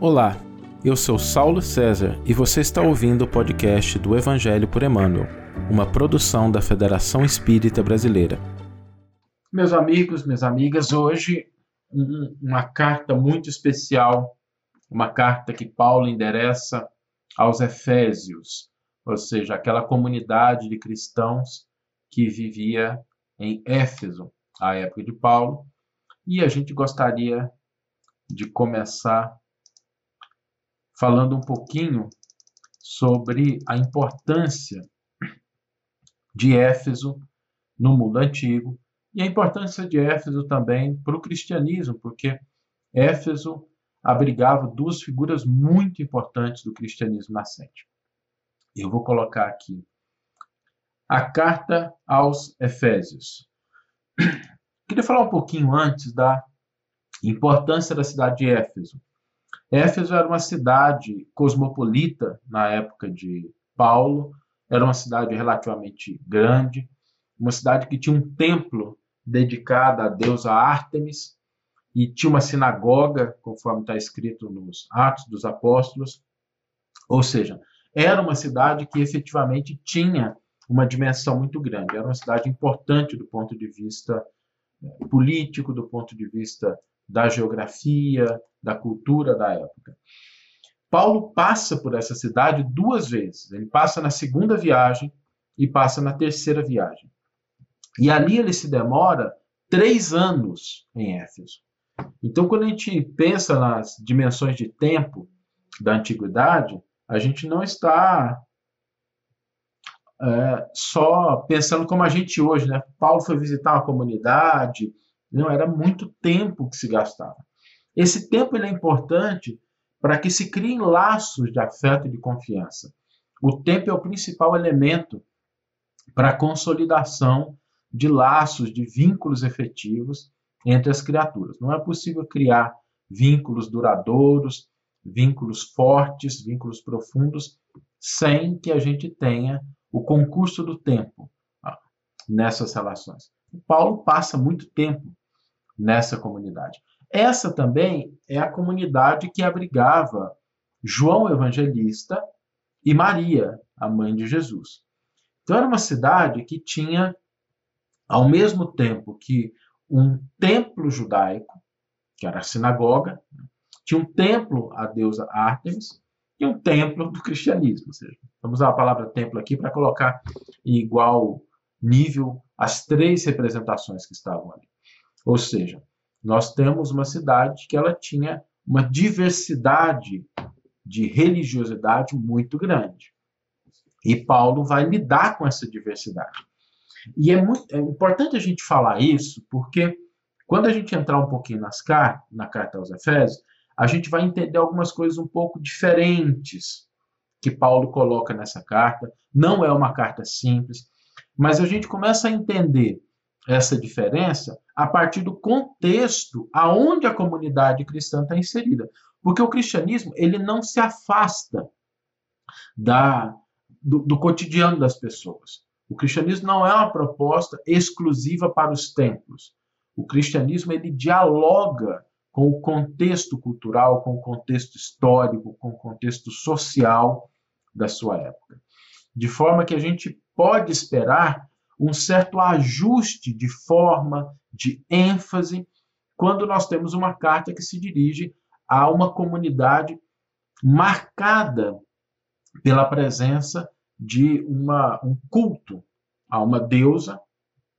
Olá, eu sou Saulo César e você está ouvindo o podcast do Evangelho por Emmanuel, uma produção da Federação Espírita Brasileira. Meus amigos, minhas amigas, hoje uma carta muito especial, uma carta que Paulo endereça aos Efésios, ou seja, aquela comunidade de cristãos que vivia em Éfeso, à época de Paulo, e a gente gostaria de começar falando um pouquinho sobre a importância de Éfeso no mundo antigo e a importância de Éfeso também para o cristianismo, porque Éfeso abrigava duas figuras muito importantes do cristianismo nascente. Eu vou colocar aqui a carta aos Efésios. Queria falar um pouquinho antes da importância da cidade de Éfeso. Éfeso era uma cidade cosmopolita na época de Paulo, era uma cidade relativamente grande, uma cidade que tinha um templo dedicado à deusa Ártemis e tinha uma sinagoga, conforme está escrito nos Atos dos Apóstolos. Ou seja, era uma cidade que efetivamente tinha uma dimensão muito grande, era uma cidade importante do ponto de vista eh, político, do ponto de vista da geografia, da cultura da época. Paulo passa por essa cidade duas vezes. Ele passa na segunda viagem e passa na terceira viagem. E ali ele se demora três anos em Éfeso. Então, quando a gente pensa nas dimensões de tempo da antiguidade, a gente não está é, só pensando como a gente hoje, né? Paulo foi visitar uma comunidade, não era muito tempo que se gastava. Esse tempo ele é importante para que se criem laços de afeto e de confiança. O tempo é o principal elemento para a consolidação de laços, de vínculos efetivos entre as criaturas. Não é possível criar vínculos duradouros, vínculos fortes, vínculos profundos, sem que a gente tenha o concurso do tempo ah, nessas relações. O Paulo passa muito tempo nessa comunidade. Essa também é a comunidade que abrigava João Evangelista e Maria, a mãe de Jesus. Então era uma cidade que tinha, ao mesmo tempo que um templo judaico, que era a sinagoga, tinha um templo à deusa Ártemis e um templo do cristianismo. Ou seja, vamos usar a palavra templo aqui para colocar em igual nível as três representações que estavam ali. Ou seja, nós temos uma cidade que ela tinha uma diversidade de religiosidade muito grande. E Paulo vai lidar com essa diversidade. E é, muito, é importante a gente falar isso, porque quando a gente entrar um pouquinho nas car na carta aos Efésios, a gente vai entender algumas coisas um pouco diferentes que Paulo coloca nessa carta. Não é uma carta simples, mas a gente começa a entender essa diferença a partir do contexto aonde a comunidade cristã está inserida. Porque o cristianismo ele não se afasta da, do, do cotidiano das pessoas. O cristianismo não é uma proposta exclusiva para os templos. O cristianismo ele dialoga com o contexto cultural, com o contexto histórico, com o contexto social da sua época. De forma que a gente pode esperar um certo ajuste de forma, de ênfase, quando nós temos uma carta que se dirige a uma comunidade marcada pela presença de uma, um culto a uma deusa,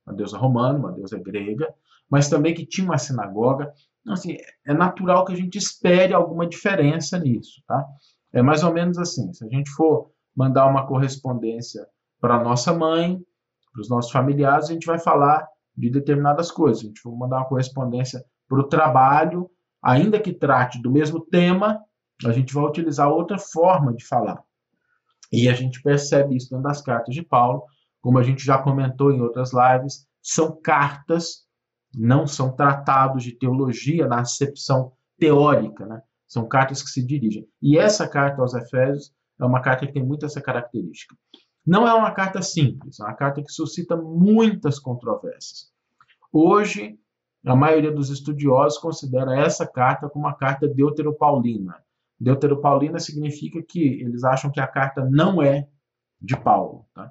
uma deusa romana, uma deusa grega, mas também que tinha uma sinagoga. Então, assim, é natural que a gente espere alguma diferença nisso, tá? É mais ou menos assim, se a gente for mandar uma correspondência para nossa mãe, para os nossos familiares, a gente vai falar de determinadas coisas. A gente vai mandar uma correspondência para o trabalho, ainda que trate do mesmo tema, a gente vai utilizar outra forma de falar. E a gente percebe isso dentro das cartas de Paulo, como a gente já comentou em outras lives, são cartas, não são tratados de teologia na acepção teórica, né? São cartas que se dirigem. E essa carta aos Efésios é uma carta que tem muito essa característica. Não é uma carta simples, é uma carta que suscita muitas controvérsias. Hoje, a maioria dos estudiosos considera essa carta como uma carta deuteropaulina. Deuteropaulina significa que eles acham que a carta não é de Paulo. Tá?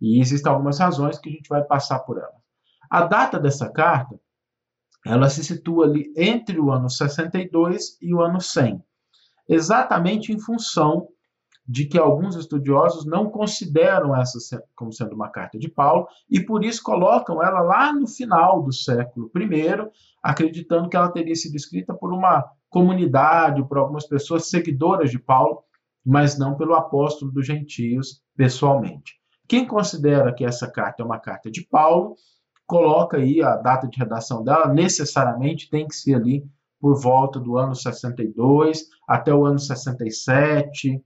E existem algumas razões que a gente vai passar por ela. A data dessa carta, ela se situa ali entre o ano 62 e o ano 100, exatamente em função de que alguns estudiosos não consideram essa como sendo uma carta de Paulo e por isso colocam ela lá no final do século I, acreditando que ela teria sido escrita por uma comunidade, por algumas pessoas seguidoras de Paulo, mas não pelo apóstolo dos gentios pessoalmente. Quem considera que essa carta é uma carta de Paulo, coloca aí a data de redação dela, necessariamente tem que ser ali por volta do ano 62 até o ano 67.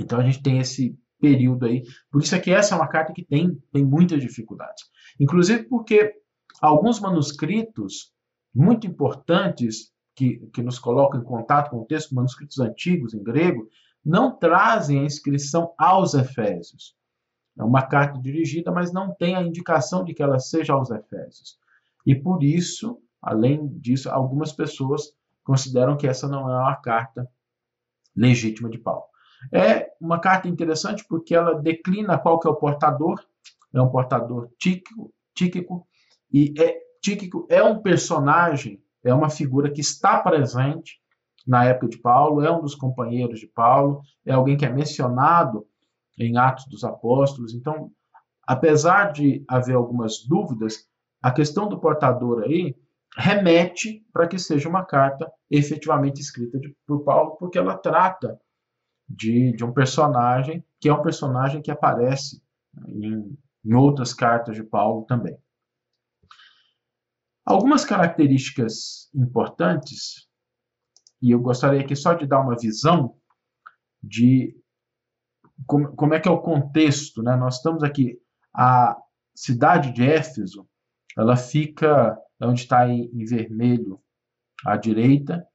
Então a gente tem esse período aí. Por isso é que essa é uma carta que tem, tem muitas dificuldades. Inclusive porque alguns manuscritos muito importantes que, que nos colocam em contato com o texto, manuscritos antigos em grego, não trazem a inscrição aos Efésios. É uma carta dirigida, mas não tem a indicação de que ela seja aos Efésios. E por isso, além disso, algumas pessoas consideram que essa não é uma carta legítima de Paulo. É uma carta interessante porque ela declina qual que é o portador, é um portador tíquico, tíquico e é, tíquico é um personagem, é uma figura que está presente na época de Paulo, é um dos companheiros de Paulo, é alguém que é mencionado em Atos dos Apóstolos. Então, apesar de haver algumas dúvidas, a questão do portador aí remete para que seja uma carta efetivamente escrita de, por Paulo, porque ela trata de, de um personagem que é um personagem que aparece em, em outras cartas de Paulo também. Algumas características importantes e eu gostaria aqui só de dar uma visão de como, como é que é o contexto, né? Nós estamos aqui, a cidade de Éfeso, ela fica onde está em, em vermelho à direita,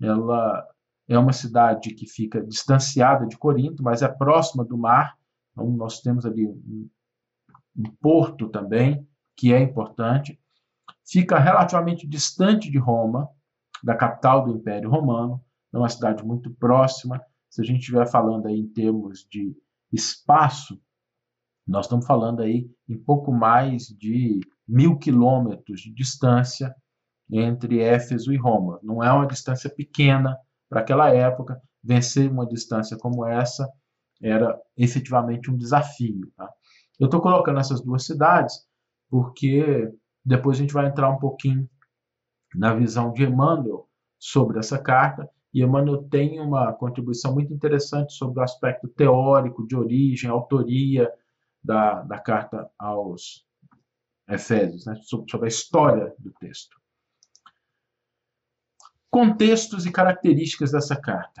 ela é uma cidade que fica distanciada de Corinto, mas é próxima do mar. Então, nós temos ali um, um porto também, que é importante. Fica relativamente distante de Roma, da capital do Império Romano, é uma cidade muito próxima. Se a gente estiver falando aí em termos de espaço, nós estamos falando aí em pouco mais de mil quilômetros de distância entre Éfeso e Roma. Não é uma distância pequena para aquela época. Vencer uma distância como essa era efetivamente um desafio. Tá? Eu estou colocando essas duas cidades porque depois a gente vai entrar um pouquinho na visão de Emmanuel sobre essa carta. E Emmanuel tem uma contribuição muito interessante sobre o aspecto teórico, de origem, autoria da, da carta aos Efésios, né? sobre, a história do texto. Contextos e características dessa carta.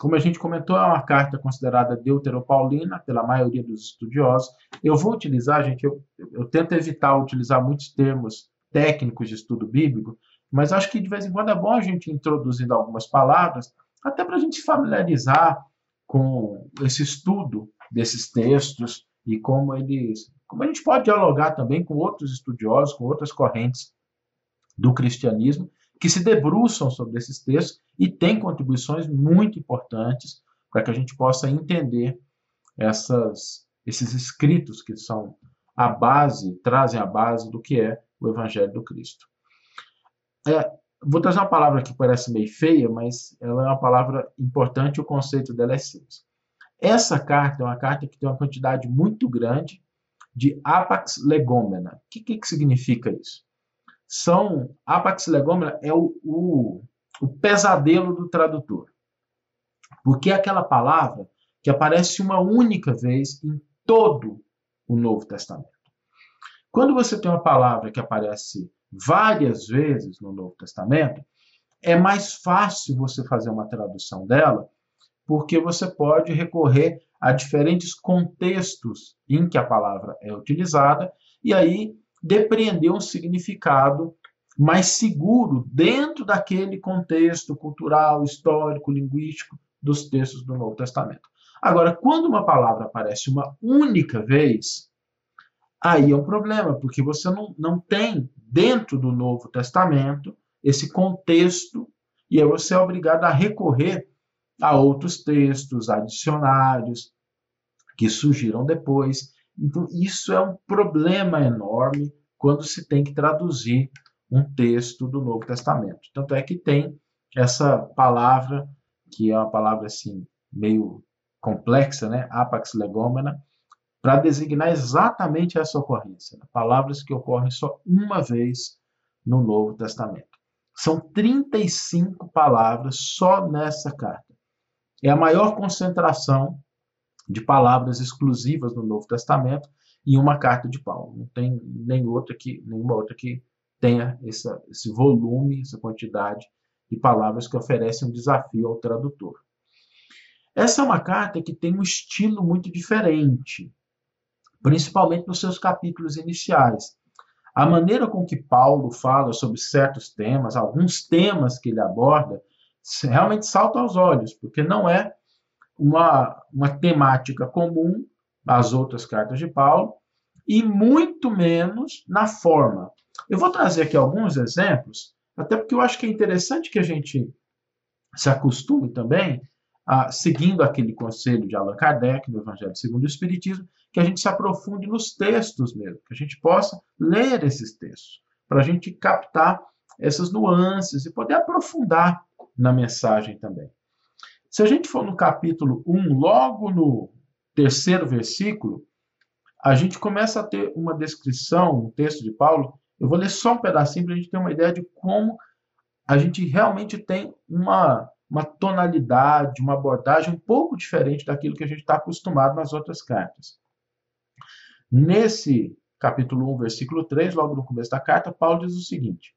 Como a gente comentou, é uma carta considerada deuteropaulina pela maioria dos estudiosos. Eu vou utilizar, gente, eu, eu tento evitar utilizar muitos termos técnicos de estudo bíblico, mas acho que de vez em quando é bom a gente introduzir algumas palavras, até para a gente se familiarizar com esse estudo desses textos e como eles, como a gente pode dialogar também com outros estudiosos, com outras correntes do cristianismo que se debruçam sobre esses textos e têm contribuições muito importantes para que a gente possa entender essas, esses escritos que são a base, trazem a base do que é o Evangelho do Cristo. É, vou trazer uma palavra que parece meio feia, mas ela é uma palavra importante o conceito dela é simples. Essa carta é uma carta que tem uma quantidade muito grande de apax legomena. O que, que, que significa isso? São apax legomena é o, o, o pesadelo do tradutor. Porque é aquela palavra que aparece uma única vez em todo o Novo Testamento. Quando você tem uma palavra que aparece várias vezes no Novo Testamento, é mais fácil você fazer uma tradução dela, porque você pode recorrer a diferentes contextos em que a palavra é utilizada e aí depreender um significado mais seguro dentro daquele contexto cultural, histórico, linguístico dos textos do Novo Testamento. Agora, quando uma palavra aparece uma única vez, aí é um problema, porque você não, não tem dentro do Novo Testamento esse contexto e aí você é obrigado a recorrer há outros textos adicionários que surgiram depois. Então, isso é um problema enorme quando se tem que traduzir um texto do Novo Testamento. Tanto é que tem essa palavra, que é uma palavra assim, meio complexa, né? apax legomena, para designar exatamente essa ocorrência. Né? Palavras que ocorrem só uma vez no Novo Testamento. São 35 palavras só nessa carta. É a maior concentração de palavras exclusivas no Novo Testamento em uma carta de Paulo. Não tem nem outra que, nenhuma outra que tenha essa, esse volume, essa quantidade de palavras que oferecem um desafio ao tradutor. Essa é uma carta que tem um estilo muito diferente, principalmente nos seus capítulos iniciais. A maneira com que Paulo fala sobre certos temas, alguns temas que ele aborda, realmente saltam aos olhos, porque não é uma, uma temática comum às outras cartas de Paulo, e muito menos na forma. Eu vou trazer aqui alguns exemplos, até porque eu acho que é interessante que a gente se acostume também, a, seguindo aquele conselho de Allan Kardec, no Evangelho segundo o Espiritismo, que a gente se aprofunde nos textos mesmo, que a gente possa ler esses textos, para a gente captar essas nuances e poder aprofundar na mensagem também. Se a gente for no capítulo 1, logo no terceiro versículo, a gente começa a ter uma descrição, um texto de Paulo. Eu vou ler só um pedacinho para a gente ter uma ideia de como a gente realmente tem uma, uma tonalidade, uma abordagem um pouco diferente daquilo que a gente está acostumado nas outras cartas. Nesse capítulo 1, versículo 3, logo no começo da carta, Paulo diz o seguinte: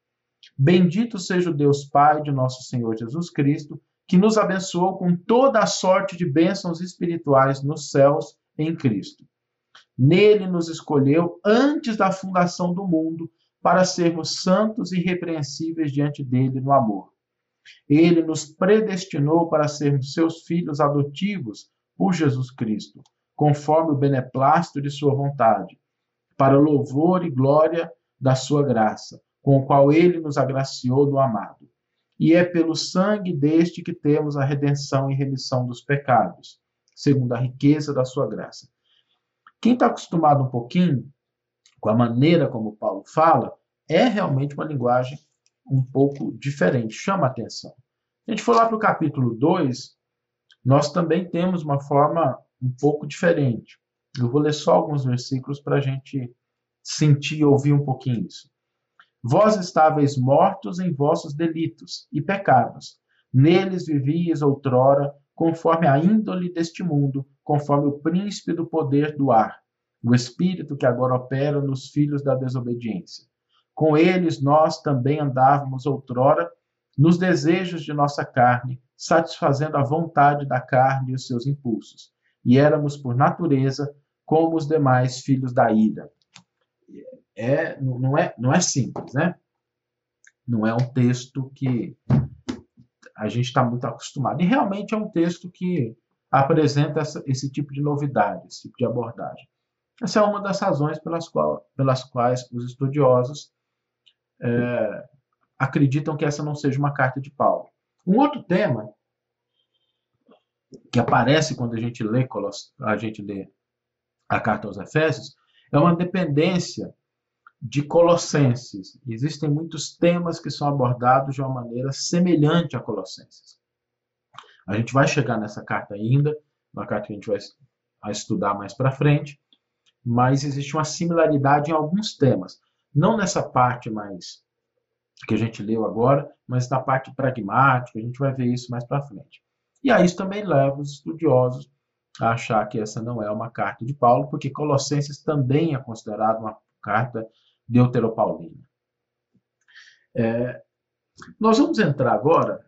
Bendito seja o Deus Pai de nosso Senhor Jesus Cristo, que nos abençoou com toda a sorte de bênçãos espirituais nos céus em Cristo. Nele nos escolheu antes da fundação do mundo para sermos santos e irrepreensíveis diante dele no amor. Ele nos predestinou para sermos seus filhos adotivos por Jesus Cristo, conforme o beneplácito de sua vontade, para louvor e glória da sua graça, com o qual ele nos agraciou no amado e é pelo sangue deste que temos a redenção e remissão dos pecados, segundo a riqueza da sua graça. Quem está acostumado um pouquinho com a maneira como Paulo fala, é realmente uma linguagem um pouco diferente, chama atenção. A gente for lá para o capítulo 2, nós também temos uma forma um pouco diferente. Eu vou ler só alguns versículos para a gente sentir e ouvir um pouquinho isso. Vós estáveis mortos em vossos delitos e pecados. Neles vivíeis outrora, conforme a índole deste mundo, conforme o príncipe do poder do ar, o espírito que agora opera nos filhos da desobediência. Com eles nós também andávamos outrora nos desejos de nossa carne, satisfazendo a vontade da carne e os seus impulsos. E éramos, por natureza, como os demais filhos da ira é, não, é, não é simples, né? Não é um texto que a gente está muito acostumado. E realmente é um texto que apresenta essa, esse tipo de novidade, esse tipo de abordagem. Essa é uma das razões pelas, qual, pelas quais os estudiosos é, acreditam que essa não seja uma carta de Paulo. Um outro tema que aparece quando a gente lê, a gente lê a carta aos Efésios é uma dependência de Colossenses. Existem muitos temas que são abordados de uma maneira semelhante a Colossenses. A gente vai chegar nessa carta ainda, uma carta que a gente vai estudar mais para frente, mas existe uma similaridade em alguns temas. Não nessa parte mais que a gente leu agora, mas na parte pragmática, a gente vai ver isso mais para frente. E aí isso também leva os estudiosos a achar que essa não é uma carta de Paulo, porque Colossenses também é considerado uma carta deuteropaulina. É, nós vamos entrar agora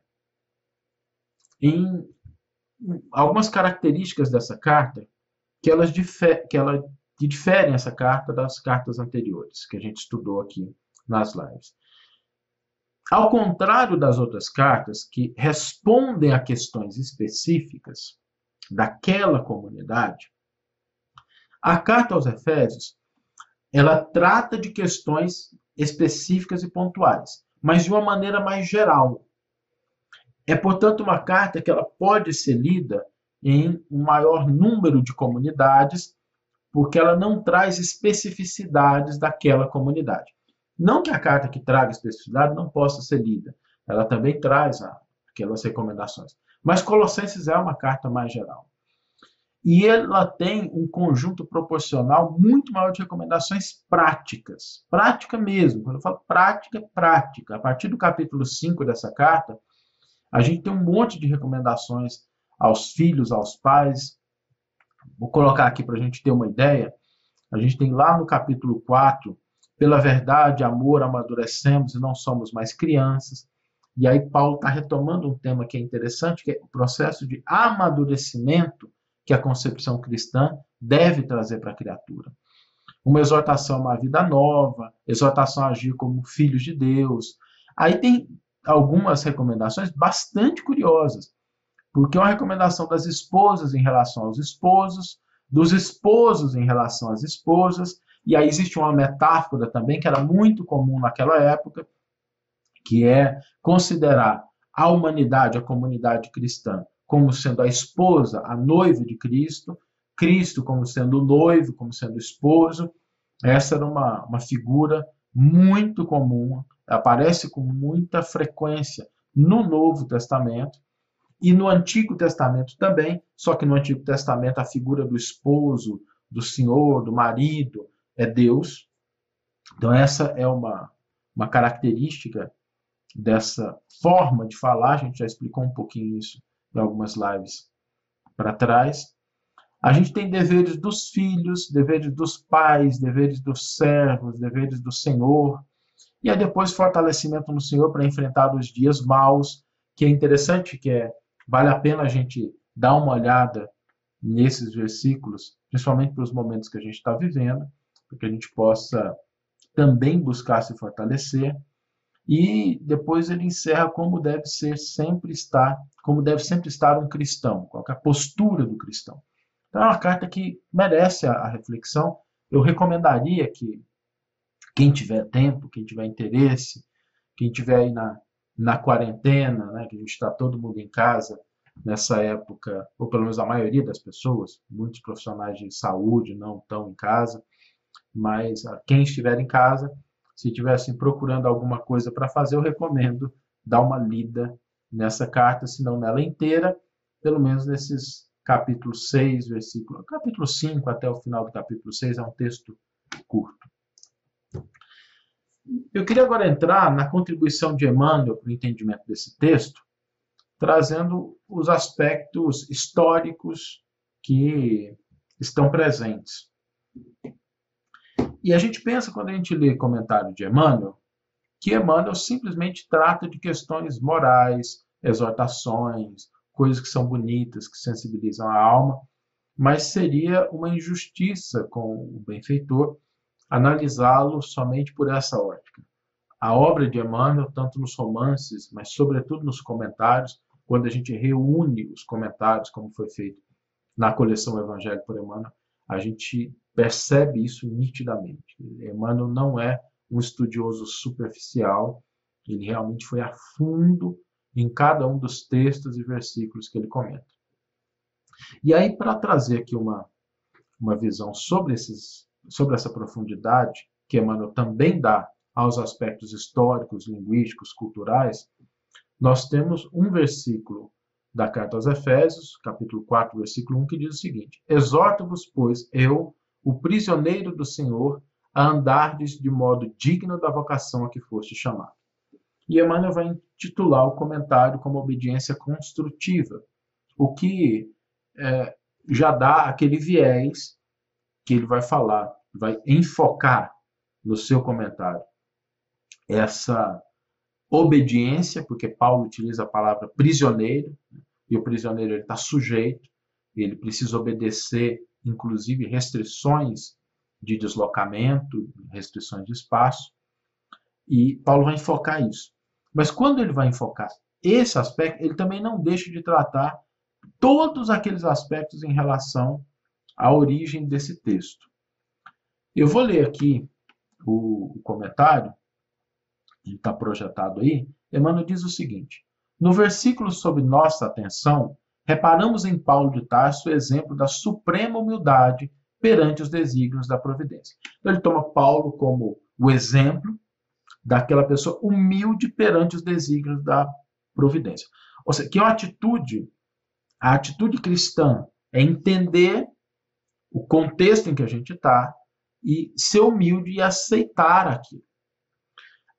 em algumas características dessa carta que elas difer que ela, que diferem essa carta das cartas anteriores que a gente estudou aqui nas lives. Ao contrário das outras cartas que respondem a questões específicas daquela comunidade, a carta aos Efésios ela trata de questões específicas e pontuais, mas de uma maneira mais geral. É, portanto, uma carta que ela pode ser lida em um maior número de comunidades, porque ela não traz especificidades daquela comunidade. Não que a carta que traga especificidade não possa ser lida, ela também traz aquelas recomendações. Mas Colossenses é uma carta mais geral. E ela tem um conjunto proporcional muito maior de recomendações práticas. Prática mesmo. Quando eu falo prática, prática. A partir do capítulo 5 dessa carta, a gente tem um monte de recomendações aos filhos, aos pais. Vou colocar aqui para a gente ter uma ideia. A gente tem lá no capítulo 4, pela verdade, amor, amadurecemos e não somos mais crianças. E aí Paulo está retomando um tema que é interessante, que é o processo de amadurecimento que a concepção cristã deve trazer para a criatura. Uma exortação a uma vida nova, exortação a agir como filhos de Deus. Aí tem algumas recomendações bastante curiosas, porque é uma recomendação das esposas em relação aos esposos, dos esposos em relação às esposas, e aí existe uma metáfora também que era muito comum naquela época, que é considerar a humanidade, a comunidade cristã, como sendo a esposa, a noiva de Cristo, Cristo como sendo o noivo, como sendo o esposo. Essa era uma, uma figura muito comum, aparece com muita frequência no Novo Testamento e no Antigo Testamento também, só que no Antigo Testamento a figura do esposo, do senhor, do marido, é Deus. Então, essa é uma, uma característica dessa forma de falar, a gente já explicou um pouquinho isso em algumas lives para trás. A gente tem deveres dos filhos, deveres dos pais, deveres dos servos, deveres do Senhor. E aí depois fortalecimento no Senhor para enfrentar os dias maus, que é interessante, que é vale a pena a gente dar uma olhada nesses versículos, principalmente para os momentos que a gente está vivendo, para que a gente possa também buscar se fortalecer. E depois ele encerra como deve ser sempre estar, como deve sempre estar um cristão, qual é a postura do cristão. Então é uma carta que merece a, a reflexão. Eu recomendaria que quem tiver tempo, quem tiver interesse, quem tiver aí na, na quarentena, né, que a gente está todo mundo em casa nessa época, ou pelo menos a maioria das pessoas, muitos profissionais de saúde não estão em casa, mas quem estiver em casa, se estivessem procurando alguma coisa para fazer, eu recomendo dar uma lida nessa carta, se não nela inteira, pelo menos nesses capítulo 6, versículo, capítulo 5 até o final do capítulo 6, é um texto curto. Eu queria agora entrar na contribuição de Emmanuel para o entendimento desse texto, trazendo os aspectos históricos que estão presentes. E a gente pensa, quando a gente lê comentário de Emmanuel, que Emmanuel simplesmente trata de questões morais, exortações, coisas que são bonitas, que sensibilizam a alma, mas seria uma injustiça com o benfeitor analisá-lo somente por essa ótica. A obra de Emmanuel, tanto nos romances, mas sobretudo nos comentários, quando a gente reúne os comentários, como foi feito na coleção Evangelho por Emmanuel, a gente percebe isso nitidamente. Emmanuel não é um estudioso superficial, ele realmente foi a fundo em cada um dos textos e versículos que ele comenta. E aí, para trazer aqui uma, uma visão sobre, esses, sobre essa profundidade, que Emmanuel também dá aos aspectos históricos, linguísticos, culturais, nós temos um versículo da carta aos Efésios, capítulo 4, versículo 1, que diz o seguinte: Exorto-vos, pois, eu, o prisioneiro do Senhor, a andardes de modo digno da vocação a que foste chamado. E Emmanuel vai intitular o comentário como obediência construtiva, o que é, já dá aquele viés que ele vai falar, vai enfocar no seu comentário essa obediência, porque Paulo utiliza a palavra prisioneiro, e o prisioneiro está sujeito, ele precisa obedecer inclusive restrições de deslocamento, restrições de espaço, e Paulo vai enfocar isso. Mas quando ele vai enfocar esse aspecto, ele também não deixa de tratar todos aqueles aspectos em relação à origem desse texto. Eu vou ler aqui o, comentário, que está projetado aí. Emmanuel diz o seguinte: No versículo sob nossa atenção, reparamos em Paulo de Tarso o exemplo da suprema humildade perante os desígnios da providência. Então, ele toma Paulo como o exemplo daquela pessoa humilde perante os desígnios da providência. Ou seja, que é uma atitude, a atitude cristã é entender o contexto em que a gente está e ser humilde e aceitar aquilo.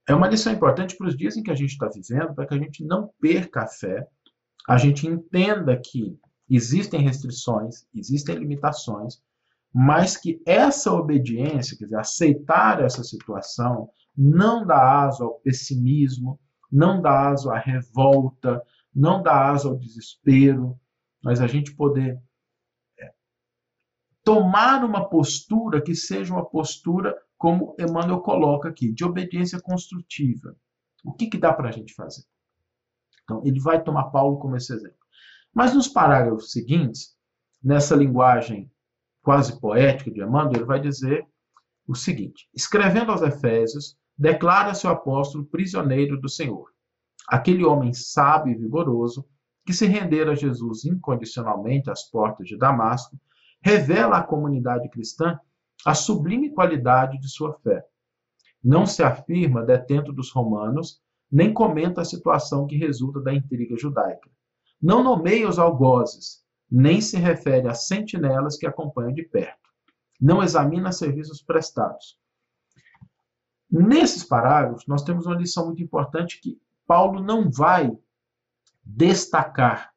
É uma lição importante para os dias em que a gente está vivendo, para que a gente não perca a fé, a gente entenda que existem restrições, existem limitações, mas que essa obediência, quer dizer, aceitar essa situação, não dá aso ao pessimismo, não dá aso à revolta, não dá aso ao desespero, mas a gente poder é, tomar uma postura que seja uma postura, como Emmanuel coloca aqui, de obediência construtiva. O que, que dá para a gente fazer? Então, ele vai tomar Paulo como esse exemplo. Mas nos parágrafos seguintes, nessa linguagem quase poética de Emmanuel, ele vai dizer o seguinte: escrevendo aos Efésios, declara seu apóstolo prisioneiro do Senhor, aquele homem sábio e vigoroso que se rendera a Jesus incondicionalmente às portas de Damasco, revela à comunidade cristã a sublime qualidade de sua fé. Não se afirma detento dos romanos, nem comenta a situação que resulta da intriga judaica. Não nomeia os algozes, nem se refere a sentinelas que acompanham de perto. Não examina serviços prestados. Nesses parágrafos, nós temos uma lição muito importante que Paulo não vai destacar,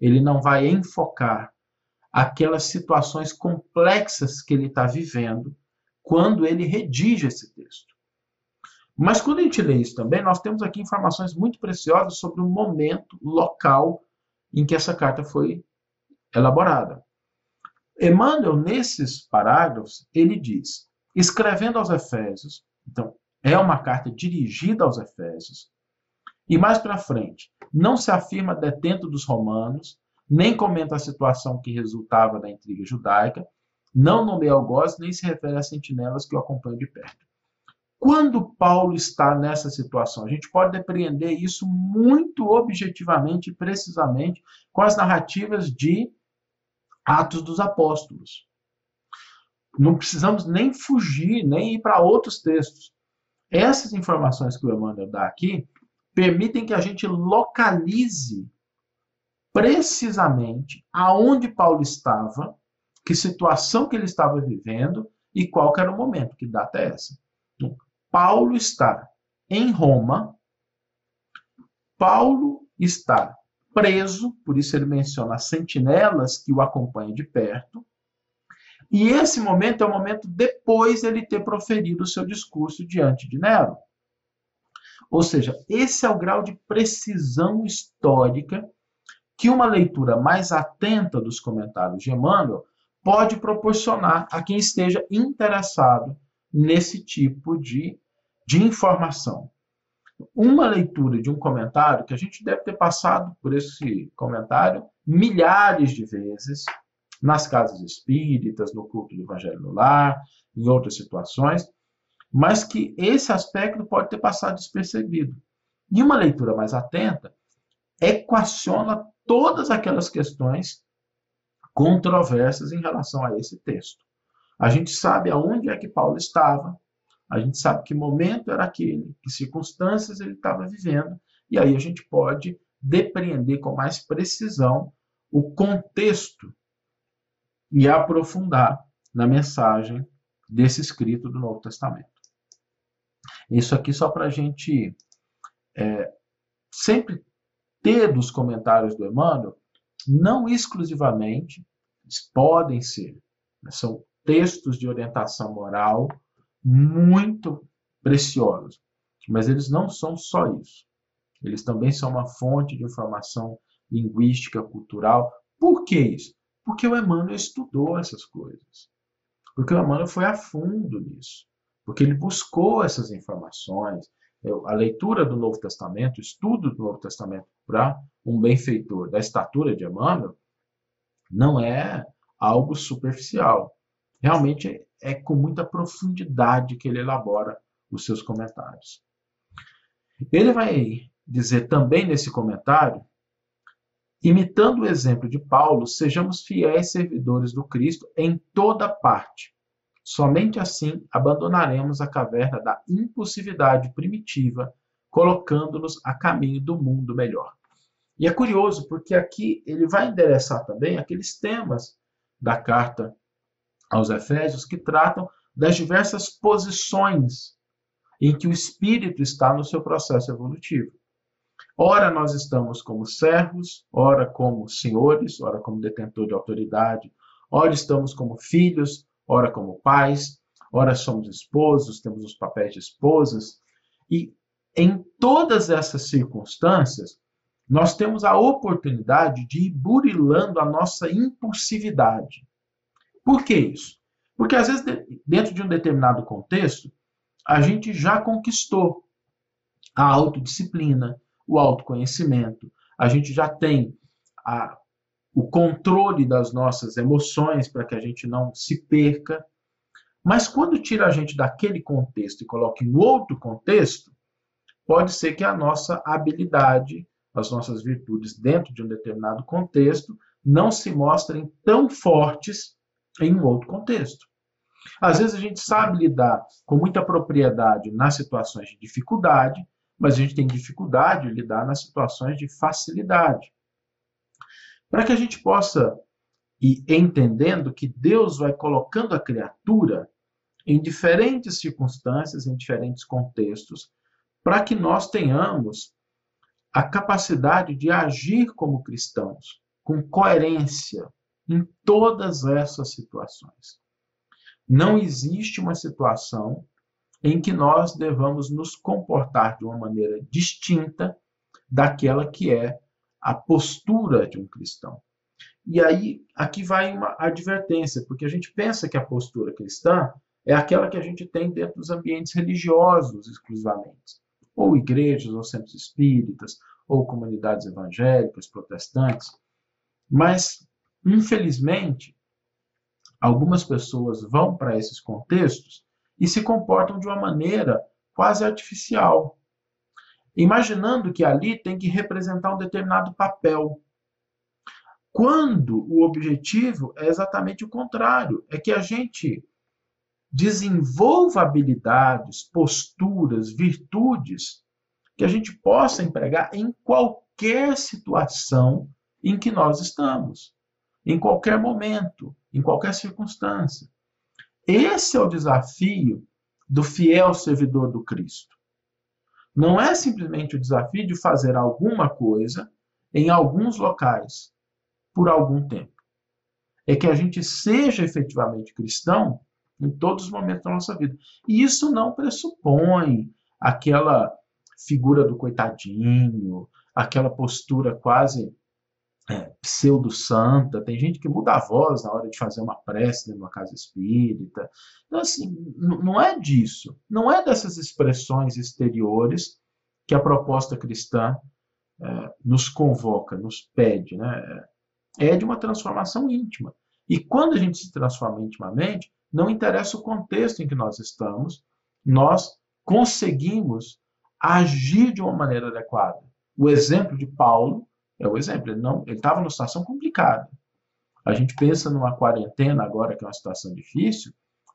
ele não vai enfocar aquelas situações complexas que ele está vivendo quando ele redige esse texto. Mas quando a gente lê isso também, nós temos aqui informações muito preciosas sobre o momento, local em que essa carta foi elaborada. Emmanuel, nesses parágrafos, ele diz: escrevendo aos Efésios, então é uma carta dirigida aos Efésios, e mais para frente, não se afirma detento dos romanos, nem comenta a situação que resultava da intriga judaica, não nomeia algoz, nem se refere às sentinelas que o acompanham de perto. Quando Paulo está nessa situação, a gente pode depreender isso muito objetivamente e precisamente com as narrativas de Atos dos Apóstolos. Não precisamos nem fugir, nem ir para outros textos. Essas informações que o Emmanuel dá aqui permitem que a gente localize precisamente aonde Paulo estava, que situação que ele estava vivendo e qual era o momento, que data é essa. Paulo está em Roma, Paulo está preso, por isso ele menciona as sentinelas que o acompanham de perto, e esse momento é o momento depois ele ter proferido o seu discurso diante de Nero. Ou seja, esse é o grau de precisão histórica que uma leitura mais atenta dos comentários de Emmanuel pode proporcionar a quem esteja interessado nesse tipo de, de informação. Uma leitura de um comentário, que a gente deve ter passado por esse comentário milhares de vezes, nas casas espíritas, no culto do Evangelho no lar, em outras situações, mas que esse aspecto pode ter passado despercebido. E uma leitura mais atenta equaciona todas aquelas questões controversas em relação a esse texto. A gente sabe aonde é que Paulo estava, a gente sabe que momento era aquele, que circunstâncias ele estava vivendo, e aí a gente pode depreender com mais precisão o contexto e aprofundar na mensagem desse escrito do Novo Testamento. Isso aqui só para a gente é, sempre ter dos comentários do Emmanuel, não exclusivamente, podem ser, né, são textos de orientação moral muito preciosos, mas eles não são só isso. Eles também são uma fonte de informação linguística, cultural. Por que isso? Porque o Emmanuel estudou essas coisas. Porque o Emmanuel foi a fundo nisso porque ele buscou essas informações. A leitura do Novo Testamento, o estudo do Novo Testamento para um benfeitor da estatura de Emmanuel, não é algo superficial. Realmente é com muita profundidade que ele elabora os seus comentários. Ele vai dizer também nesse comentário, imitando o exemplo de Paulo, sejamos fiéis servidores do Cristo em toda parte. Somente assim abandonaremos a caverna da impulsividade primitiva, colocando-nos a caminho do mundo melhor. E é curioso, porque aqui ele vai endereçar também aqueles temas da carta aos Efésios que tratam das diversas posições em que o espírito está no seu processo evolutivo. Ora, nós estamos como servos, ora como senhores, ora como detentor de autoridade, ora estamos como filhos, ora como pais, ora somos esposos, temos os papéis de esposas. E em todas essas circunstâncias, nós temos a oportunidade de ir burilando a nossa impulsividade. Por que isso? Porque às vezes, dentro de um determinado contexto, a gente já conquistou a autodisciplina, o autoconhecimento, a gente já tem a, o controle das nossas emoções para que a gente não se perca. Mas quando tira a gente daquele contexto e coloca em outro contexto, pode ser que a nossa habilidade, as nossas virtudes dentro de um determinado contexto não se mostrem tão fortes em um outro contexto. Às vezes a gente sabe lidar com muita propriedade nas situações de dificuldade, mas a gente tem dificuldade de lidar nas situações de facilidade. Para que a gente possa ir entendendo que Deus vai colocando a criatura em diferentes circunstâncias, em diferentes contextos, para que nós tenhamos a capacidade de agir como cristãos, com coerência em todas essas situações. Não existe uma situação em que nós devamos nos comportar de uma maneira distinta daquela que é a postura de um cristão. E aí, aqui vai uma advertência, porque a gente pensa que a postura cristã é aquela que a gente tem dentro dos ambientes religiosos exclusivamente, ou igrejas, ou centros espíritas, ou comunidades evangélicas, protestantes. Mas, infelizmente, algumas pessoas vão para esses contextos e se comportam de uma maneira quase artificial, imaginando que ali tem que representar um determinado papel. Quando o objetivo é exatamente o contrário, é que a gente desenvolva habilidades, posturas, virtudes que a gente possa empregar em qualquer situação em que nós estamos, em qualquer momento, em qualquer circunstância. Esse é o desafio do fiel servidor do Cristo. Não é simplesmente o desafio de fazer alguma coisa em alguns locais por algum tempo. É que a gente seja efetivamente cristão em todos os momentos da nossa vida. E isso não pressupõe aquela figura do coitadinho, aquela postura quase é, pseudo-santa, tem gente que muda a voz na hora de fazer uma prece dentro de uma casa espírita. Então, assim, não é disso. Não é dessas expressões exteriores que a proposta cristã é, nos convoca, nos pede. Né? É de uma transformação íntima. E quando a gente se transforma intimamente, não interessa o contexto em que nós estamos, nós conseguimos agir de uma maneira adequada. O exemplo de Paulo é o exemplo. Ele estava numa situação complicada. A gente pensa numa quarentena agora, que é uma situação difícil.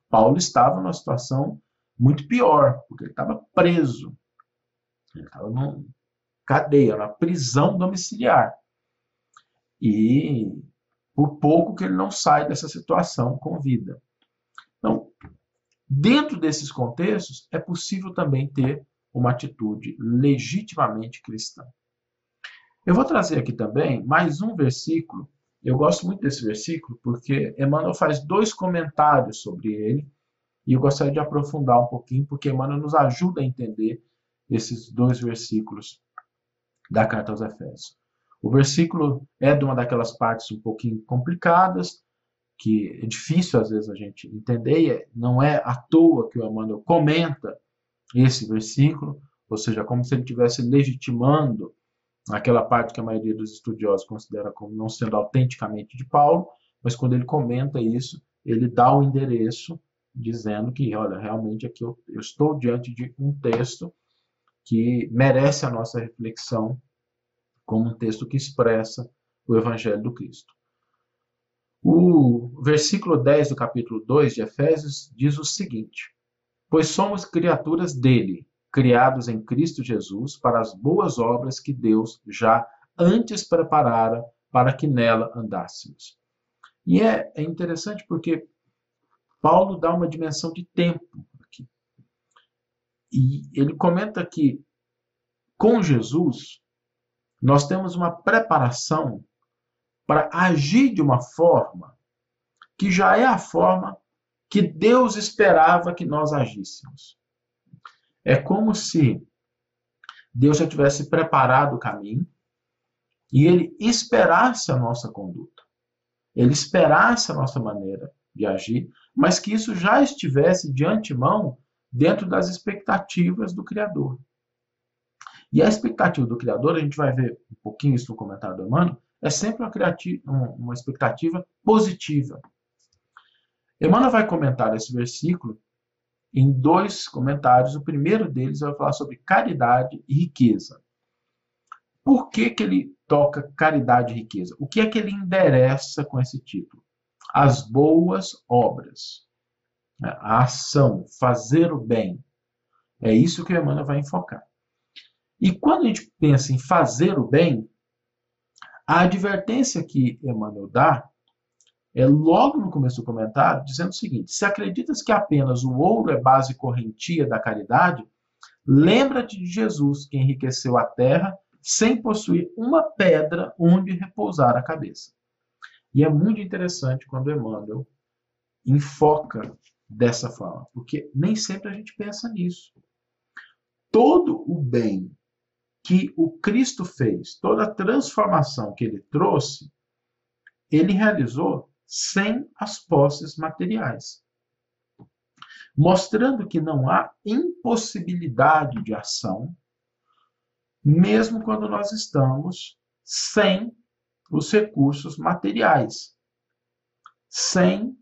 Paulo estava numa situação muito pior, porque ele estava preso. Ele estava numa cadeia, na prisão domiciliar. E por pouco que ele não sai dessa situação com vida. Então, dentro desses contextos, é possível também ter uma atitude legitimamente cristã. Eu vou trazer aqui também mais um versículo. Eu gosto muito desse versículo porque Emmanuel faz dois comentários sobre ele e eu gostaria de aprofundar um pouquinho porque Emmanuel nos ajuda a entender esses dois versículos da carta aos Efésios. O versículo é de uma daquelas partes um pouquinho complicadas, que é difícil às vezes a gente entender, não é à toa que o Emmanuel comenta esse versículo, ou seja, como se ele estivesse legitimando aquela parte que a maioria dos estudiosos considera como não sendo autenticamente de Paulo, mas quando ele comenta isso, ele dá o endereço dizendo que, olha, realmente aqui eu, eu estou diante de um texto que merece a nossa reflexão como um texto que expressa o Evangelho do Cristo. O versículo 10 do capítulo 2 de Efésios diz o seguinte: Pois somos criaturas dele, criados em Cristo Jesus para as boas obras que Deus já antes preparara para que nela andássemos. E é, é interessante porque Paulo dá uma dimensão de tempo aqui. E ele comenta que com Jesus nós temos uma preparação para agir de uma forma que já é a forma que Deus esperava que nós agíssemos. É como se Deus já tivesse preparado o caminho e ele esperasse a nossa conduta. Ele esperasse a nossa maneira de agir, mas que isso já estivesse de antemão dentro das expectativas do Criador. E a expectativa do Criador, a gente vai ver um pouquinho isso no comentário do Emmanuel, é sempre uma, uma expectativa positiva. Emmanuel vai comentar esse versículo em dois comentários. O primeiro deles vai falar sobre caridade e riqueza. Por que, que ele toca caridade e riqueza? O que é que ele endereça com esse título? As boas obras. A ação, fazer o bem. É isso que o Emmanuel vai enfocar. E quando a gente pensa em fazer o bem, a advertência que Emmanuel dá é logo no começo do comentário, dizendo o seguinte: se acreditas que apenas o ouro é base correntia da caridade, lembra-te de Jesus que enriqueceu a terra sem possuir uma pedra onde repousar a cabeça. E é muito interessante quando Emmanuel enfoca dessa forma, porque nem sempre a gente pensa nisso. Todo o bem que o Cristo fez, toda a transformação que ele trouxe, ele realizou sem as posses materiais. Mostrando que não há impossibilidade de ação, mesmo quando nós estamos sem os recursos materiais, sem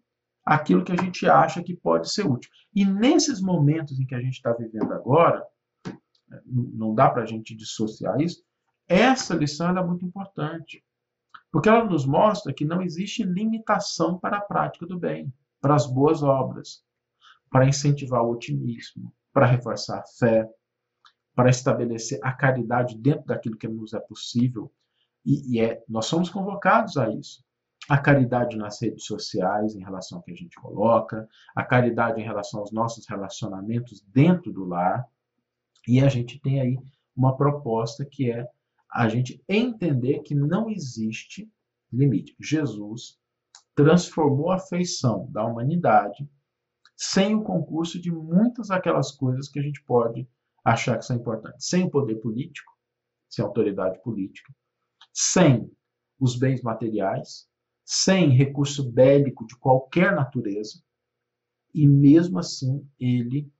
aquilo que a gente acha que pode ser útil. E nesses momentos em que a gente está vivendo agora, não dá para a gente dissociar isso, essa lição é muito importante. Porque ela nos mostra que não existe limitação para a prática do bem, para as boas obras, para incentivar o otimismo, para reforçar a fé, para estabelecer a caridade dentro daquilo que nos é possível. E, e é, nós somos convocados a isso. A caridade nas redes sociais, em relação ao que a gente coloca, a caridade em relação aos nossos relacionamentos dentro do lar, e a gente tem aí uma proposta que é a gente entender que não existe limite. Jesus transformou a feição da humanidade sem o concurso de muitas daquelas coisas que a gente pode achar que são importantes. Sem o poder político, sem a autoridade política, sem os bens materiais, sem recurso bélico de qualquer natureza, e mesmo assim ele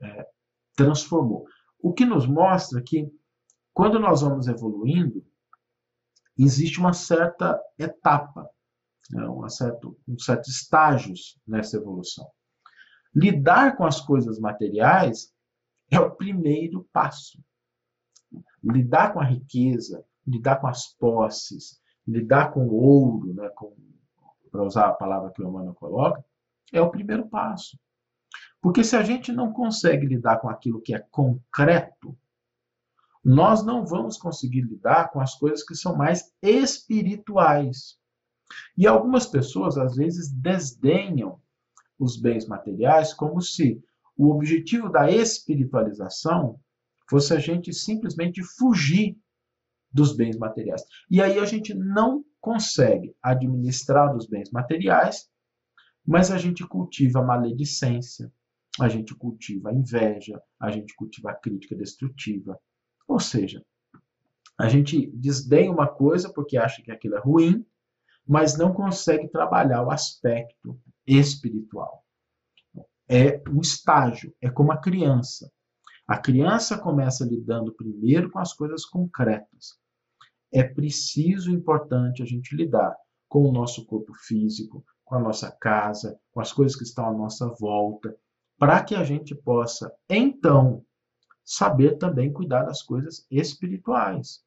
é, transformou. O que nos mostra que, quando nós vamos evoluindo, existe uma certa etapa, né, um, certo, um certo estágios nessa evolução. Lidar com as coisas materiais é o primeiro passo. Lidar com a riqueza, lidar com as posses, lidar com o ouro, né, para usar a palavra que o Emmanuel coloca, é o primeiro passo. Porque se a gente não consegue lidar com aquilo que é concreto, nós não vamos conseguir lidar com as coisas que são mais espirituais. E algumas pessoas, às vezes, desdenham os bens materiais como se o objetivo da espiritualização fosse a gente simplesmente fugir dos bens materiais. E aí a gente não consegue administrar os bens materiais, mas a gente cultiva a maledicência, a gente cultiva a inveja, a gente cultiva a crítica destrutiva. Ou seja, a gente desdenha uma coisa porque acha que aquilo é ruim, mas não consegue trabalhar o aspecto espiritual. É o estágio, é como a criança. A criança começa lidando primeiro com as coisas concretas. É preciso, importante a gente lidar com o nosso corpo físico, com a nossa casa, com as coisas que estão à nossa volta, para que a gente possa, então, saber também cuidar das coisas espirituais.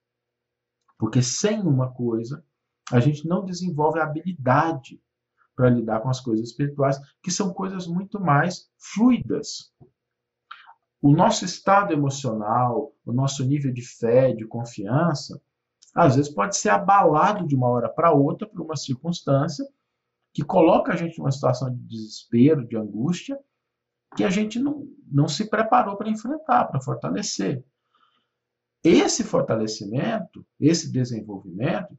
Porque sem uma coisa, a gente não desenvolve a habilidade para lidar com as coisas espirituais, que são coisas muito mais fluidas. O nosso estado emocional, o nosso nível de fé, de confiança, às vezes pode ser abalado de uma hora para outra por uma circunstância que coloca a gente numa situação de desespero, de angústia, que a gente não, não se preparou para enfrentar, para fortalecer. Esse fortalecimento, esse desenvolvimento,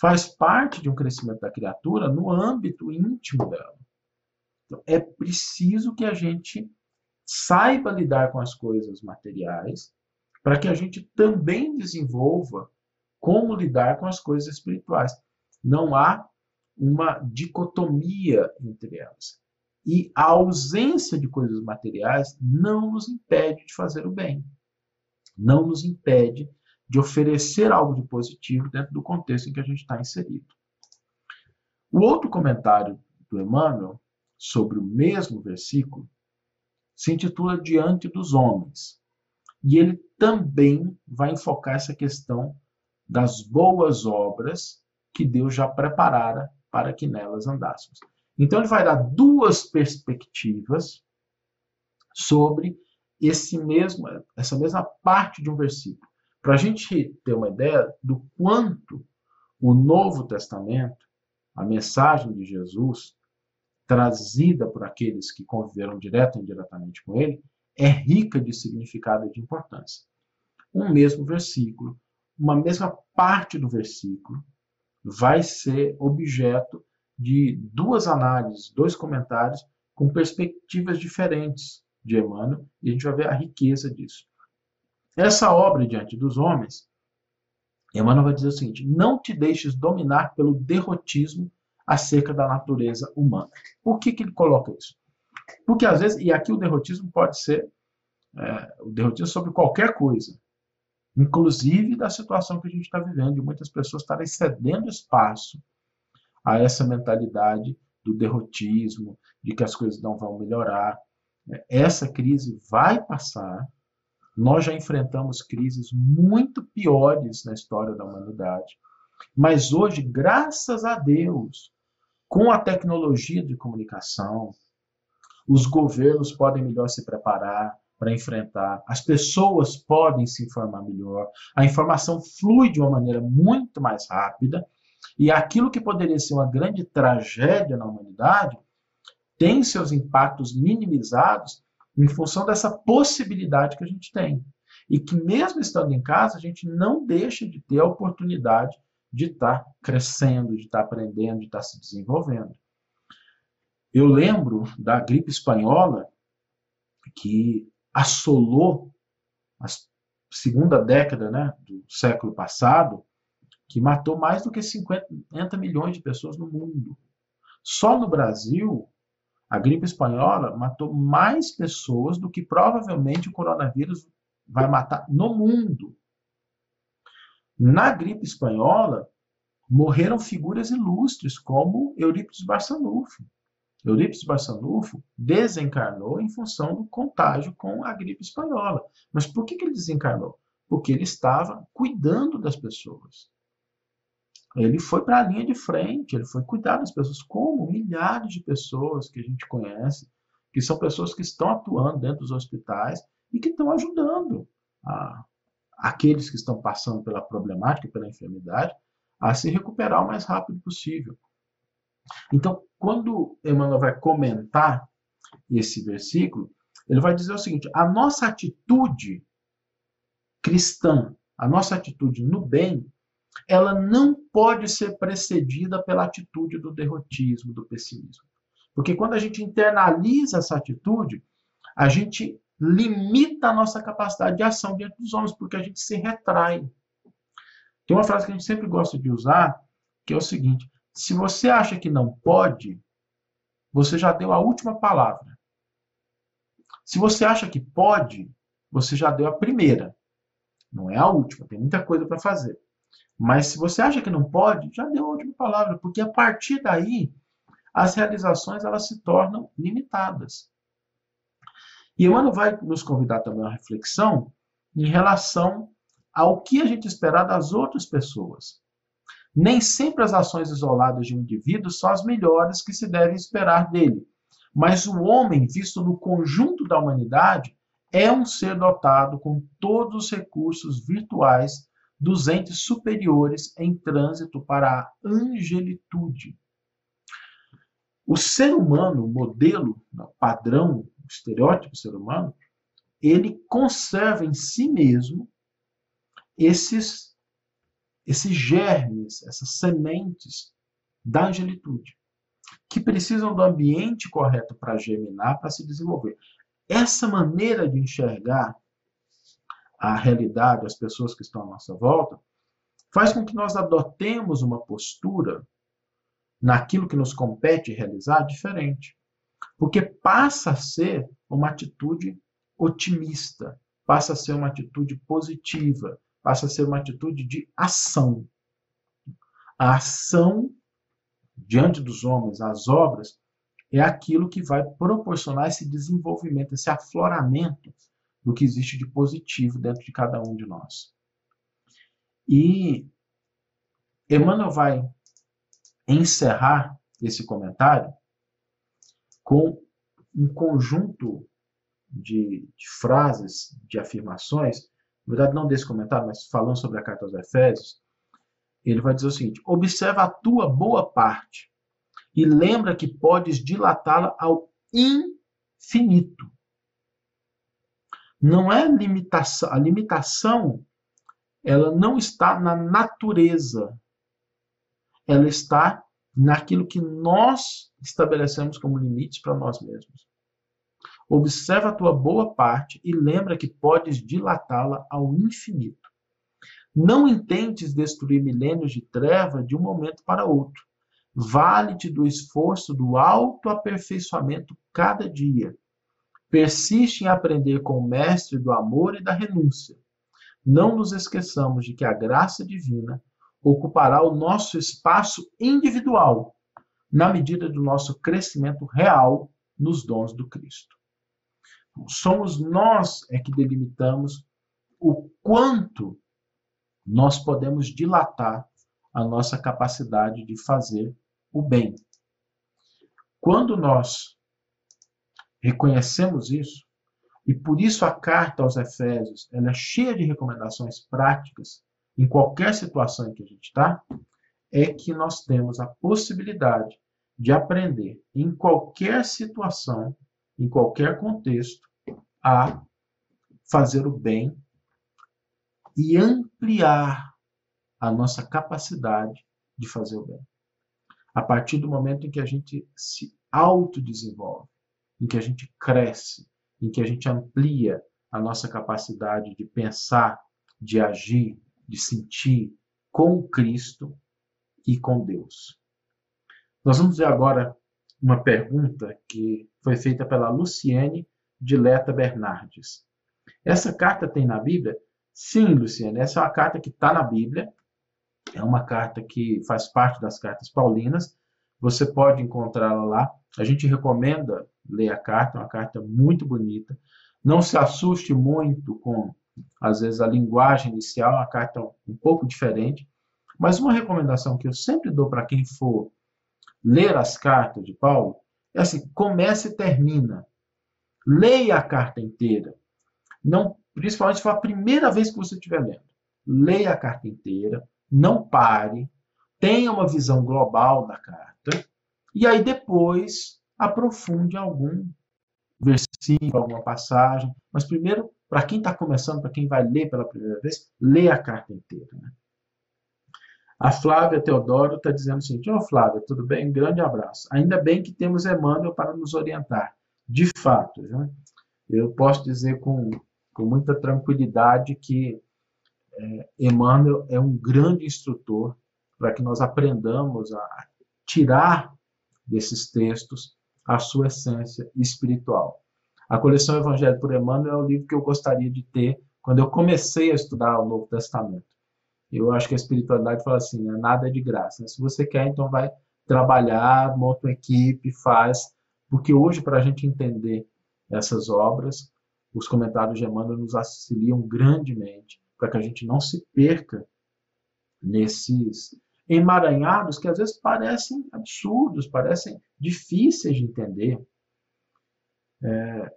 faz parte de um crescimento da criatura no âmbito íntimo dela. Então, é preciso que a gente saiba lidar com as coisas materiais, para que a gente também desenvolva como lidar com as coisas espirituais. Não há uma dicotomia entre elas. E a ausência de coisas materiais não nos impede de fazer o bem. Não nos impede de oferecer algo de positivo dentro do contexto em que a gente está inserido. O outro comentário do Emmanuel sobre o mesmo versículo se intitula Diante dos Homens. E ele também vai enfocar essa questão das boas obras que Deus já preparara para que nelas andássemos. Então ele vai dar duas perspectivas sobre esse mesmo, essa mesma parte de um versículo, para a gente ter uma ideia do quanto o Novo Testamento, a mensagem de Jesus, trazida por aqueles que conviveram direto e indiretamente com ele, é rica de significado e de importância. Um mesmo versículo uma mesma parte do versículo vai ser objeto de duas análises, dois comentários com perspectivas diferentes de Emmanuel, e a gente vai ver a riqueza disso. Essa obra diante dos homens, Emmanuel vai dizer o seguinte: não te deixes dominar pelo derrotismo acerca da natureza humana. Por que, que ele coloca isso? Porque às vezes, e aqui o derrotismo pode ser é, o derrotismo sobre qualquer coisa inclusive da situação que a gente está vivendo, de muitas pessoas estarem cedendo espaço a essa mentalidade do derrotismo, de que as coisas não vão melhorar. Essa crise vai passar. Nós já enfrentamos crises muito piores na história da humanidade. Mas hoje, graças a Deus, com a tecnologia de comunicação, os governos podem melhor se preparar, para enfrentar. As pessoas podem se informar melhor, a informação flui de uma maneira muito mais rápida, e aquilo que poderia ser uma grande tragédia na humanidade tem seus impactos minimizados em função dessa possibilidade que a gente tem. E que, mesmo estando em casa, a gente não deixa de ter a oportunidade de estar crescendo, de estar aprendendo, de estar se desenvolvendo. Eu lembro da gripe espanhola, que assolou a segunda década né, do século passado, que matou mais do que 50 milhões de pessoas no mundo. Só no Brasil, a gripe espanhola matou mais pessoas do que provavelmente o coronavírus vai matar no mundo. Na gripe espanhola, morreram figuras ilustres como Eurípides Barçanufo, Eurípides Barçanufo desencarnou em função do contágio com a gripe espanhola. Mas por que, que ele desencarnou? Porque ele estava cuidando das pessoas. Ele foi para a linha de frente, ele foi cuidar das pessoas, como milhares de pessoas que a gente conhece, que são pessoas que estão atuando dentro dos hospitais e que estão ajudando a, aqueles que estão passando pela problemática, pela enfermidade, a se recuperar o mais rápido possível. Então, quando Emmanuel vai comentar esse versículo, ele vai dizer o seguinte: a nossa atitude cristã, a nossa atitude no bem, ela não pode ser precedida pela atitude do derrotismo, do pessimismo. Porque quando a gente internaliza essa atitude, a gente limita a nossa capacidade de ação diante dos homens, porque a gente se retrai. Tem uma frase que a gente sempre gosta de usar, que é o seguinte: se você acha que não pode, você já deu a última palavra. Se você acha que pode, você já deu a primeira. Não é a última, tem muita coisa para fazer. Mas se você acha que não pode, já deu a última palavra, porque a partir daí as realizações elas se tornam limitadas. E Emmanuel vai nos convidar também a uma reflexão em relação ao que a gente esperar das outras pessoas. Nem sempre as ações isoladas de um indivíduo são as melhores que se devem esperar dele. Mas o homem, visto no conjunto da humanidade, é um ser dotado com todos os recursos virtuais dos entes superiores em trânsito para a angelitude. O ser humano, modelo, o padrão, estereótipo ser humano, ele conserva em si mesmo esses, esses germes, essas sementes da angelitude, que precisam do ambiente correto para germinar, para se desenvolver. Essa maneira de enxergar a realidade, as pessoas que estão à nossa volta, faz com que nós adotemos uma postura naquilo que nos compete realizar diferente. Porque passa a ser uma atitude otimista, passa a ser uma atitude positiva, passa a ser uma atitude de ação. A ação diante dos homens, as obras, é aquilo que vai proporcionar esse desenvolvimento, esse afloramento do que existe de positivo dentro de cada um de nós. E Emmanuel vai encerrar esse comentário com um conjunto de, de, frases, de afirmações, na verdade não desse comentário, mas falando sobre a carta aos Efésios, ele vai dizer o seguinte: observa a tua boa parte e lembra que podes dilatá-la ao infinito. Não é limitação, a limitação ela não está na natureza. Ela está naquilo que nós estabelecemos como limites para nós mesmos. Observa a tua boa parte e lembra que podes dilatá-la ao infinito. Não intentes destruir milênios de treva de um momento para outro. Vale-te do esforço do autoaperfeiçoamento cada dia. Persiste em aprender com o mestre do amor e da renúncia. Não nos esqueçamos de que a graça divina ocupará o nosso espaço individual na medida do nosso crescimento real nos dons do Cristo. Somos nós é que delimitamos o quanto nós podemos dilatar a nossa capacidade de fazer o bem. Quando nós reconhecemos isso, e por isso a carta aos Efésios ela é cheia de recomendações práticas em qualquer situação em que a gente está, é que nós temos a possibilidade de aprender em qualquer situação, em qualquer contexto, a fazer o bem e ampliar a nossa capacidade de fazer o bem. A partir do momento em que a gente se autodesenvolve, em que a gente cresce, em que a gente amplia a nossa capacidade de pensar, de agir, de sentir com Cristo e com Deus. Nós vamos ver agora uma pergunta que foi feita pela Luciene Dileta Bernardes. Essa carta tem na Bíblia? Sim, Luciane, essa é uma carta que está na Bíblia, é uma carta que faz parte das cartas paulinas, você pode encontrá-la lá. A gente recomenda ler a carta, é uma carta muito bonita. Não se assuste muito com, às vezes, a linguagem inicial, é uma carta um pouco diferente. Mas uma recomendação que eu sempre dou para quem for ler as cartas de Paulo é assim: comece e termina. Leia a carta inteira. Não principalmente se for a primeira vez que você estiver lendo. Leia a carta inteira, não pare, tenha uma visão global da carta, e aí depois aprofunde algum versículo, alguma passagem. Mas primeiro, para quem está começando, para quem vai ler pela primeira vez, leia a carta inteira. Né? A Flávia Teodoro está dizendo o seguinte: Ô Flávia, tudo bem? Um grande abraço. Ainda bem que temos Emmanuel para nos orientar. De fato, né? eu posso dizer com com muita tranquilidade que é, Emmanuel é um grande instrutor para que nós aprendamos a tirar desses textos a sua essência espiritual. A coleção Evangelho por Emmanuel é o livro que eu gostaria de ter quando eu comecei a estudar o Novo Testamento. Eu acho que a espiritualidade fala assim, né? nada é de graça. Né? Se você quer, então vai trabalhar, monta uma equipe, faz, porque hoje para a gente entender essas obras, os comentários de Emmanuel nos auxiliam grandemente para que a gente não se perca nesses emaranhados que às vezes parecem absurdos, parecem difíceis de entender. É,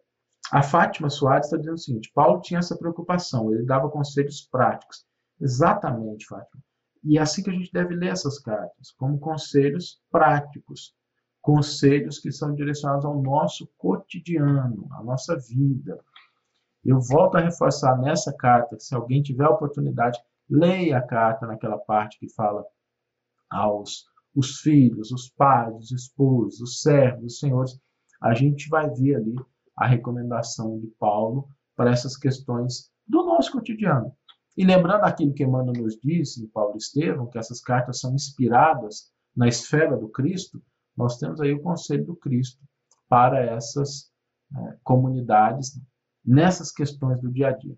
a Fátima Soares está dizendo o seguinte: Paulo tinha essa preocupação, ele dava conselhos práticos. Exatamente, Fátima. E é assim que a gente deve ler essas cartas, como conselhos práticos, conselhos que são direcionados ao nosso cotidiano, à nossa vida. Eu volto a reforçar nessa carta, se alguém tiver a oportunidade, leia a carta naquela parte que fala aos os filhos, os pais, os esposos, os servos, os senhores. A gente vai ver ali a recomendação de Paulo para essas questões do nosso cotidiano. E lembrando aquilo que Emmanuel nos disse em Paulo Estevão, que essas cartas são inspiradas na esfera do Cristo, nós temos aí o conselho do Cristo para essas é, comunidades nessas questões do dia a dia.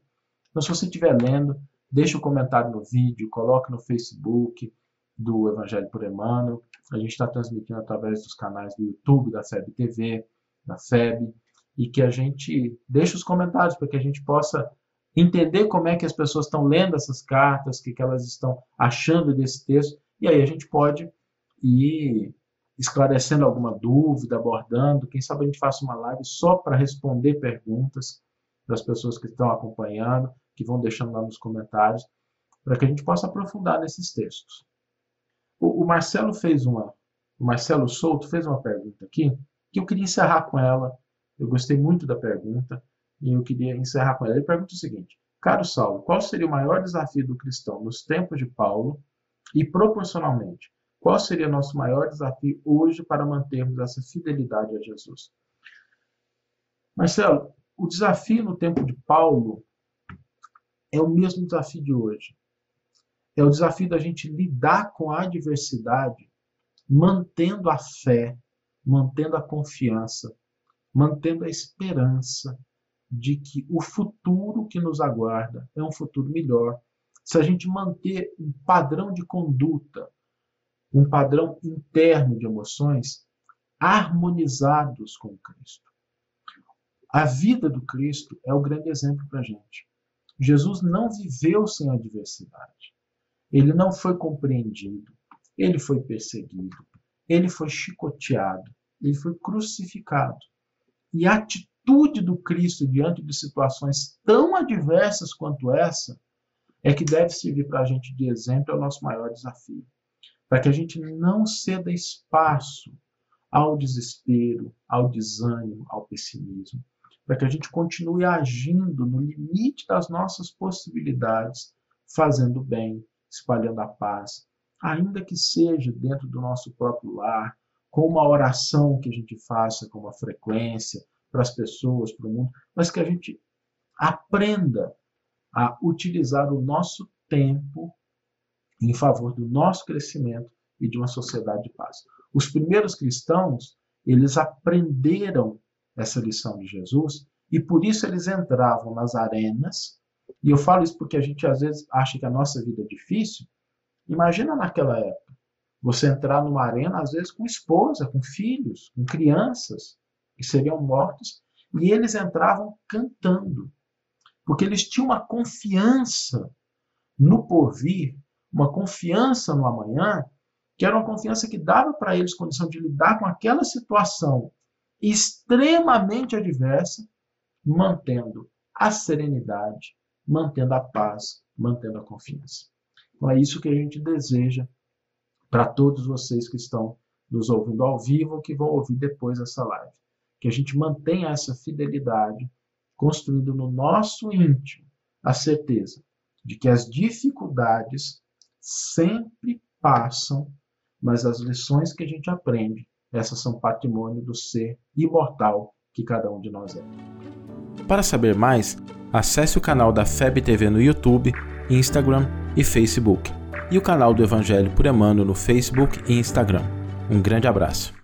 Então, se você estiver lendo, deixe um comentário no vídeo, coloque no Facebook do Evangelho por Emmanuel. A gente está transmitindo através dos canais do YouTube, da FEB TV, da FEB, e que a gente deixe os comentários para que a gente possa entender como é que as pessoas estão lendo essas cartas, o que, que elas estão achando desse texto, e aí a gente pode ir esclarecendo alguma dúvida, abordando. Quem sabe a gente faça uma live só para responder perguntas das pessoas que estão acompanhando, que vão deixando lá nos comentários, para que a gente possa aprofundar nesses textos. O, o Marcelo fez uma, o Marcelo Souto fez uma pergunta aqui, que eu queria encerrar com ela. Eu gostei muito da pergunta e eu queria encerrar com ela. Ele pergunta o seguinte: Caro Saulo, qual seria o maior desafio do cristão nos tempos de Paulo e proporcionalmente qual seria nosso maior desafio hoje para mantermos essa fidelidade a Jesus? Marcelo, o desafio no tempo de Paulo é o mesmo desafio de hoje. É o desafio da gente lidar com a adversidade, mantendo a fé, mantendo a confiança, mantendo a esperança de que o futuro que nos aguarda é um futuro melhor. Se a gente manter um padrão de conduta, um padrão interno de emoções harmonizados com Cristo. A vida do Cristo é o grande exemplo para a gente. Jesus não viveu sem adversidade. Ele não foi compreendido. Ele foi perseguido. Ele foi chicoteado. Ele foi crucificado. E a atitude do Cristo diante de situações tão adversas quanto essa é que deve servir para a gente de exemplo, é o nosso maior desafio para que a gente não ceda espaço ao desespero, ao desânimo, ao pessimismo, para que a gente continue agindo no limite das nossas possibilidades, fazendo bem, espalhando a paz, ainda que seja dentro do nosso próprio lar, com uma oração que a gente faça com uma frequência para as pessoas, para o mundo, mas que a gente aprenda a utilizar o nosso tempo em favor do nosso crescimento e de uma sociedade de paz. Os primeiros cristãos, eles aprenderam essa lição de Jesus e por isso eles entravam nas arenas. E eu falo isso porque a gente às vezes acha que a nossa vida é difícil. Imagina naquela época, você entrar numa arena às vezes com esposa, com filhos, com crianças que seriam mortos, e eles entravam cantando, porque eles tinham uma confiança no porvir uma confiança no amanhã, que era uma confiança que dava para eles condição de lidar com aquela situação extremamente adversa, mantendo a serenidade, mantendo a paz, mantendo a confiança. Então é isso que a gente deseja para todos vocês que estão nos ouvindo ao vivo ou que vão ouvir depois essa live. Que a gente mantenha essa fidelidade, construindo no nosso íntimo a certeza de que as dificuldades sempre passam, mas as lições que a gente aprende, essas são patrimônio do ser imortal que cada um de nós é. Para saber mais, acesse o canal da FEB TV no YouTube, Instagram e Facebook, e o canal do Evangelho por Emmanuel no Facebook e Instagram. Um grande abraço.